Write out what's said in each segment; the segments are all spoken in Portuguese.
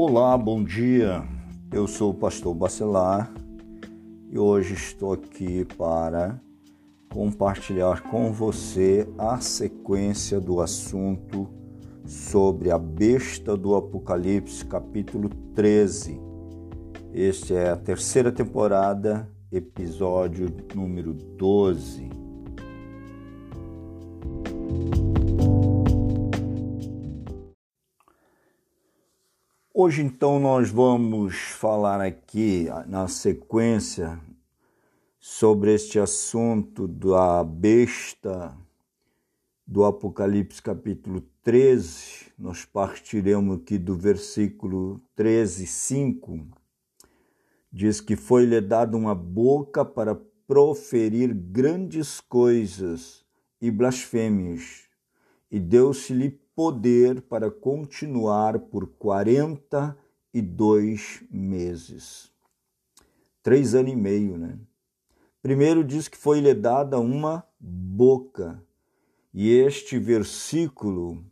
Olá, bom dia. Eu sou o pastor Bacelar e hoje estou aqui para compartilhar com você a sequência do assunto sobre a besta do Apocalipse, capítulo 13. Este é a terceira temporada, episódio número 12. Hoje, então, nós vamos falar aqui na sequência sobre este assunto da besta do Apocalipse, capítulo 13. Nós partiremos aqui do versículo 13, 5. Diz que foi-lhe dada uma boca para proferir grandes coisas e blasfêmias, e deu-se-lhe poder para continuar por 42 meses. Três anos e meio, né? Primeiro diz que foi-lhe dada uma boca. E este versículo,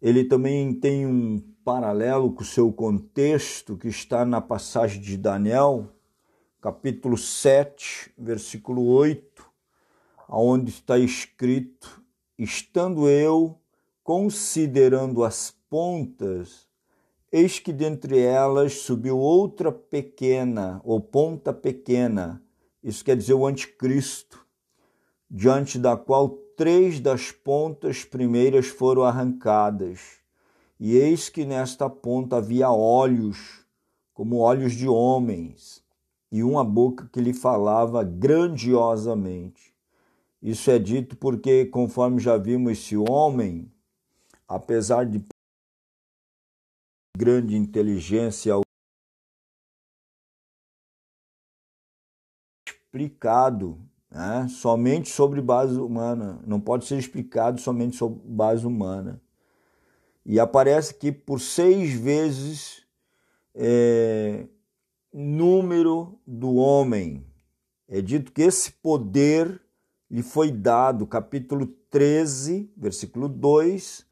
ele também tem um paralelo com o seu contexto que está na passagem de Daniel, capítulo 7, versículo 8, onde está escrito: Estando eu considerando as pontas, eis que dentre elas subiu outra pequena, ou ponta pequena, isso quer dizer o anticristo, diante da qual três das pontas primeiras foram arrancadas. E eis que nesta ponta havia olhos, como olhos de homens, e uma boca que lhe falava grandiosamente. Isso é dito porque, conforme já vimos, esse homem apesar de grande inteligência explicado né, somente sobre base humana, não pode ser explicado somente sobre base humana. E aparece que por seis vezes é, número do homem. É dito que esse poder lhe foi dado, capítulo 13, versículo 2,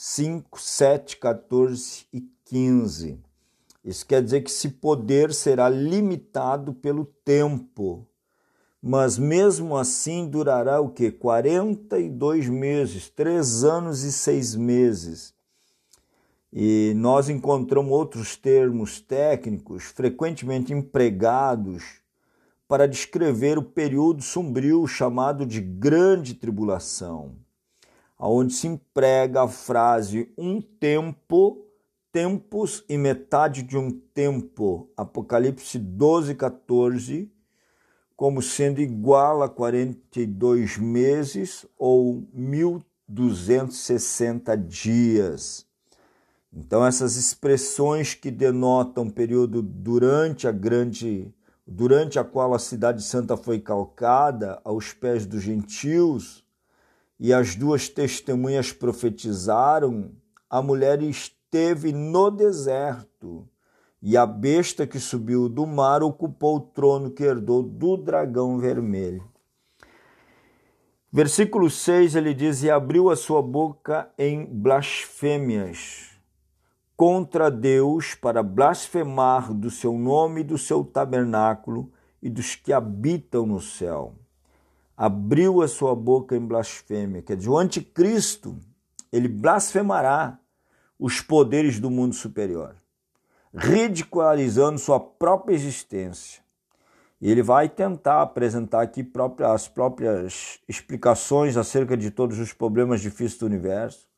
5, 7, 14 e 15. Isso quer dizer que esse poder será limitado pelo tempo, mas mesmo assim durará o que? 42 meses, três anos e seis meses. E nós encontramos outros termos técnicos frequentemente empregados para descrever o período sombrio chamado de Grande Tribulação onde se emprega a frase um tempo, tempos e metade de um tempo, Apocalipse 12, 14, como sendo igual a 42 meses ou 1260 dias. Então essas expressões que denotam período durante a grande durante a qual a cidade santa foi calcada aos pés dos gentios, e as duas testemunhas profetizaram, a mulher esteve no deserto, e a besta que subiu do mar ocupou o trono que herdou do dragão vermelho. Versículo 6 ele diz: E abriu a sua boca em blasfêmias contra Deus para blasfemar do seu nome e do seu tabernáculo e dos que habitam no céu abriu a sua boca em blasfêmia. Quer dizer, o anticristo, ele blasfemará os poderes do mundo superior, ridicularizando sua própria existência. Ele vai tentar apresentar aqui as próprias explicações acerca de todos os problemas difíceis do universo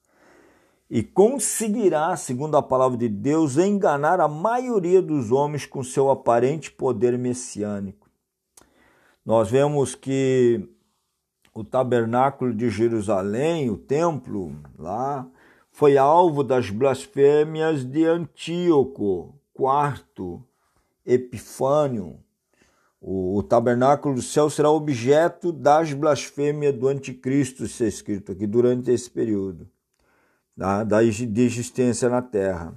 e conseguirá, segundo a palavra de Deus, enganar a maioria dos homens com seu aparente poder messiânico nós vemos que o tabernáculo de Jerusalém, o templo lá, foi alvo das blasfêmias de Antíoco IV Epifânio. O, o tabernáculo do céu será objeto das blasfêmias do anticristo, isso é escrito aqui, durante esse período tá? da de existência na terra,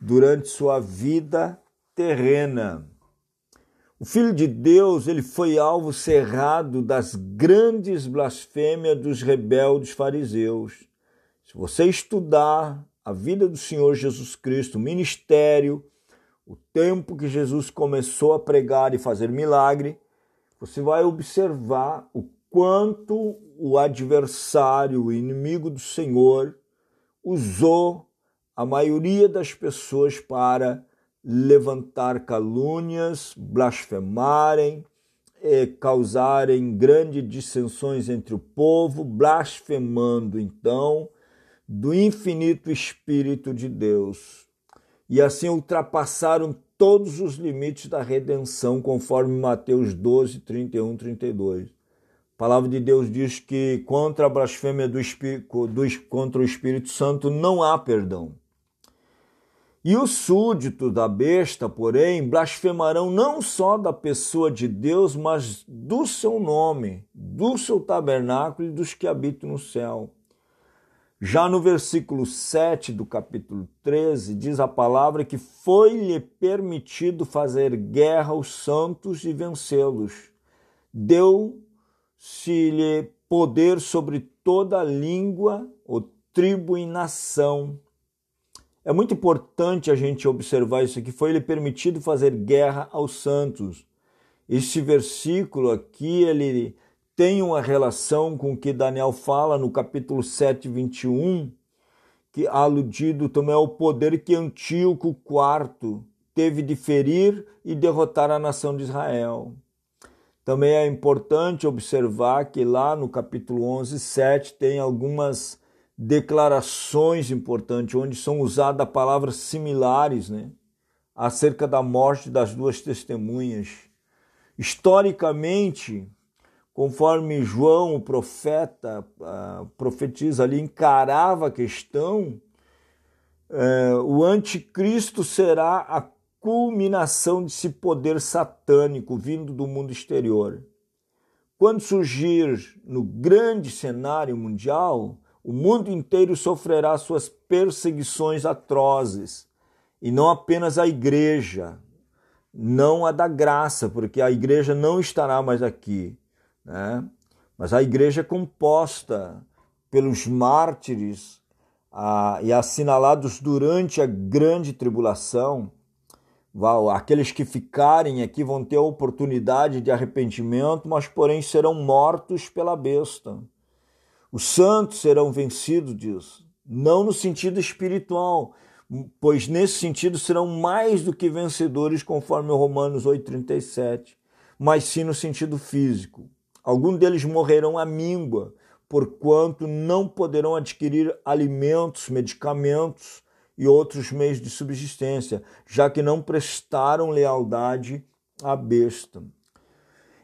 durante sua vida terrena. O Filho de Deus, ele foi alvo cerrado das grandes blasfêmias dos rebeldes fariseus. Se você estudar a vida do Senhor Jesus Cristo, o ministério, o tempo que Jesus começou a pregar e fazer milagre, você vai observar o quanto o adversário, o inimigo do Senhor, usou a maioria das pessoas para levantar calúnias, blasfemarem, eh, causarem grandes dissensões entre o povo, blasfemando então do infinito Espírito de Deus. E assim ultrapassaram todos os limites da redenção, conforme Mateus 12, 31, 32. A palavra de Deus diz que contra a blasfêmia do Espírito, do, contra o Espírito Santo não há perdão. E os súditos da besta, porém, blasfemarão não só da pessoa de Deus, mas do seu nome, do seu tabernáculo e dos que habitam no céu. Já no versículo 7 do capítulo 13, diz a palavra que foi-lhe permitido fazer guerra aos santos e vencê-los. Deu-se-lhe poder sobre toda língua, ou tribo e nação é muito importante a gente observar isso aqui. Foi lhe permitido fazer guerra aos santos. Este versículo aqui, ele tem uma relação com o que Daniel fala no capítulo 7, 21, que aludido também ao poder que Antíoco IV teve de ferir e derrotar a nação de Israel. Também é importante observar que lá no capítulo 11, 7 tem algumas declarações importantes, onde são usadas palavras similares né, acerca da morte das duas testemunhas. Historicamente, conforme João, o profeta, uh, profetiza ali, encarava a questão, uh, o anticristo será a culminação desse poder satânico vindo do mundo exterior. Quando surgir no grande cenário mundial, o mundo inteiro sofrerá suas perseguições atrozes, e não apenas a igreja, não a da graça, porque a igreja não estará mais aqui, né? mas a igreja é composta pelos mártires e assinalados durante a grande tribulação. Aqueles que ficarem aqui vão ter a oportunidade de arrependimento, mas porém serão mortos pela besta. Os santos serão vencidos disso, não no sentido espiritual, pois nesse sentido serão mais do que vencedores, conforme Romanos 8,37, mas sim no sentido físico. Alguns deles morrerão à míngua, porquanto não poderão adquirir alimentos, medicamentos e outros meios de subsistência, já que não prestaram lealdade à besta.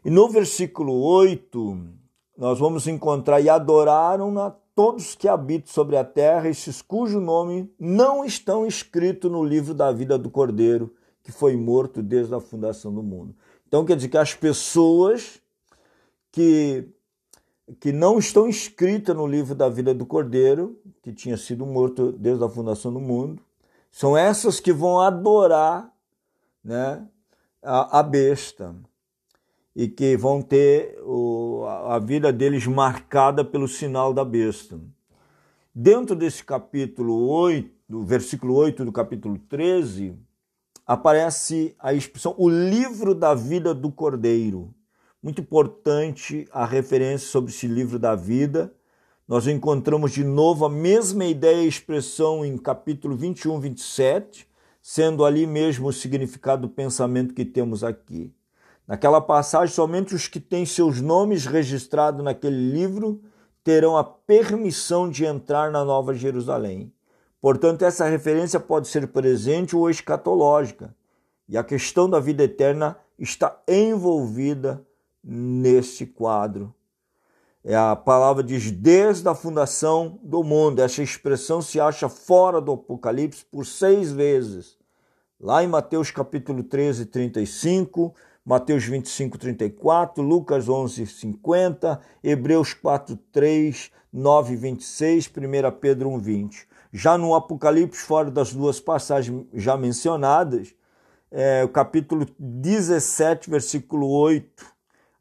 E no versículo 8, nós vamos encontrar e adoraram-na todos que habitam sobre a terra, esses cujo nome não estão escritos no livro da vida do Cordeiro, que foi morto desde a fundação do mundo. Então quer dizer que as pessoas que, que não estão escritas no livro da vida do Cordeiro, que tinha sido morto desde a fundação do mundo, são essas que vão adorar né, a, a besta e que vão ter o, a vida deles marcada pelo sinal da besta. Dentro desse capítulo 8, do versículo 8 do capítulo 13, aparece a expressão o livro da vida do Cordeiro. Muito importante a referência sobre esse livro da vida. Nós encontramos de novo a mesma ideia e expressão em capítulo 21, 27, sendo ali mesmo o significado do pensamento que temos aqui. Naquela passagem, somente os que têm seus nomes registrados naquele livro terão a permissão de entrar na Nova Jerusalém. Portanto, essa referência pode ser presente ou escatológica, e a questão da vida eterna está envolvida neste quadro. É a palavra diz desde a fundação do mundo. Essa expressão se acha fora do Apocalipse por seis vezes. Lá em Mateus capítulo 13, 35, Mateus 25, 34, Lucas 11, 50, Hebreus 4, 3, 9, 26, 1 Pedro 1, 20. Já no Apocalipse, fora das duas passagens já mencionadas, é, o capítulo 17, versículo 8,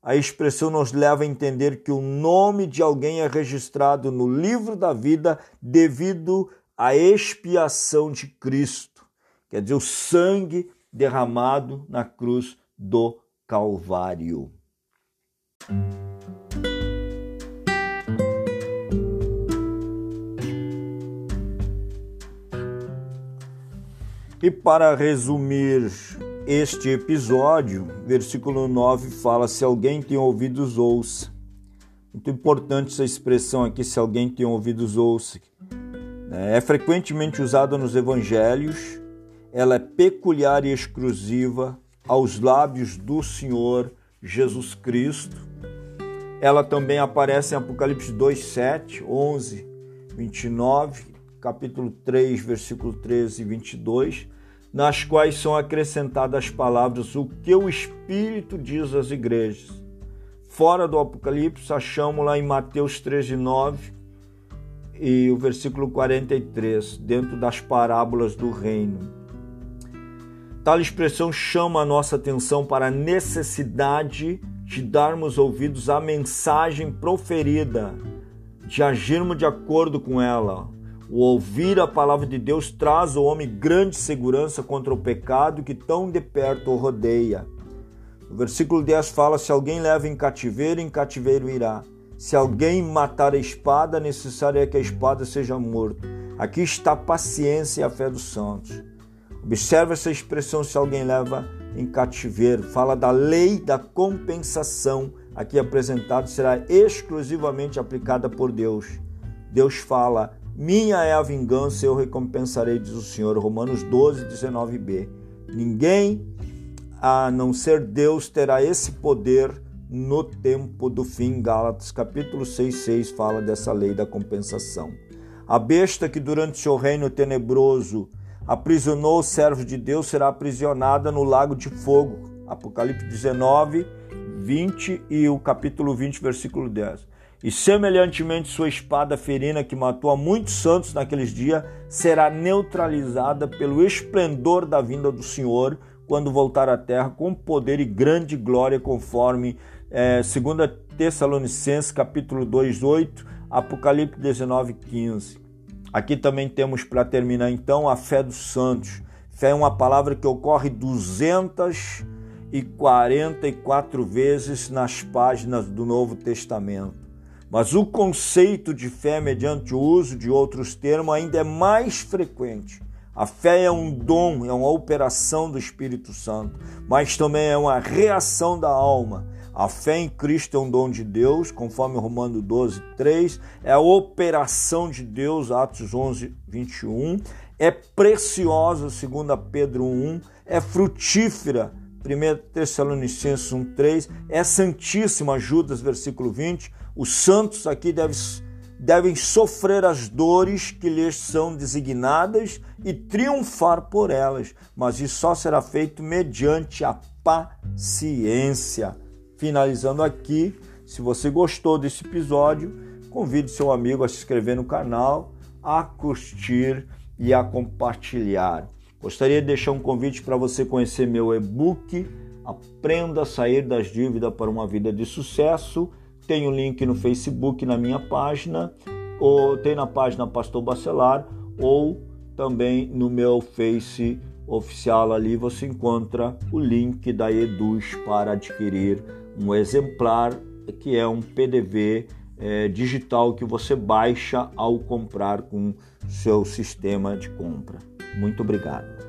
a expressão nos leva a entender que o nome de alguém é registrado no livro da vida devido a expiação de Cristo, quer dizer, o sangue derramado na cruz do Calvário. E para resumir este episódio, versículo 9 fala: Se alguém tem ouvidos, ouça. Muito importante essa expressão aqui, se alguém tem ouvidos, ouça. É frequentemente usada nos evangelhos, ela é peculiar e exclusiva aos lábios do Senhor Jesus Cristo. Ela também aparece em Apocalipse 2, 7, 11, 29, capítulo 3, versículo 13 e 22 nas quais são acrescentadas as palavras o que o Espírito diz às igrejas. Fora do Apocalipse, achamos lá em Mateus 13, 9 e o versículo 43, dentro das parábolas do reino. Tal expressão chama a nossa atenção para a necessidade de darmos ouvidos à mensagem proferida, de agirmos de acordo com ela, o ouvir a palavra de Deus traz ao homem grande segurança contra o pecado que tão de perto o rodeia. O versículo 10 fala: Se alguém leva em cativeiro, em cativeiro irá. Se alguém matar a espada, necessário é que a espada seja morta. Aqui está a paciência e a fé dos santos. Observe essa expressão: se alguém leva em cativeiro. Fala da lei da compensação, aqui apresentado, será exclusivamente aplicada por Deus. Deus fala: minha é a vingança, eu recompensarei, diz o Senhor. Romanos 12, 19b. Ninguém, a não ser Deus, terá esse poder no tempo do fim. Gálatas capítulo 6, 6 fala dessa lei da compensação. A besta que durante seu reino tenebroso aprisionou os servos de Deus será aprisionada no lago de fogo. Apocalipse 19, 20 e o capítulo 20, versículo 10. E semelhantemente sua espada ferina que matou a muitos santos naqueles dias será neutralizada pelo esplendor da vinda do Senhor quando voltar à terra com poder e grande glória conforme é, 2 Tessalonicenses capítulo 2, 8, Apocalipse 19, 15. Aqui também temos para terminar então a fé dos santos. Fé é uma palavra que ocorre 244 vezes nas páginas do Novo Testamento. Mas o conceito de fé mediante o uso de outros termos ainda é mais frequente. A fé é um dom, é uma operação do Espírito Santo, mas também é uma reação da alma. A fé em Cristo é um dom de Deus, conforme Romano 12, 3, é a operação de Deus, Atos 11, 21, é preciosa, 2 Pedro 1, é frutífera, 1 Tessalonicenses 1, 3, é santíssima, Judas, versículo 20, os santos aqui devem, devem sofrer as dores que lhes são designadas e triunfar por elas, mas isso só será feito mediante a paciência. Finalizando aqui, se você gostou desse episódio, convide seu amigo a se inscrever no canal, a curtir e a compartilhar. Gostaria de deixar um convite para você conhecer meu e-book Aprenda a sair das dívidas para uma vida de sucesso. Tem o um link no Facebook na minha página, ou tem na página Pastor Bacelar, ou também no meu Face oficial ali. Você encontra o link da Eduz para adquirir um exemplar que é um PDV é, digital que você baixa ao comprar com seu sistema de compra. Muito obrigado.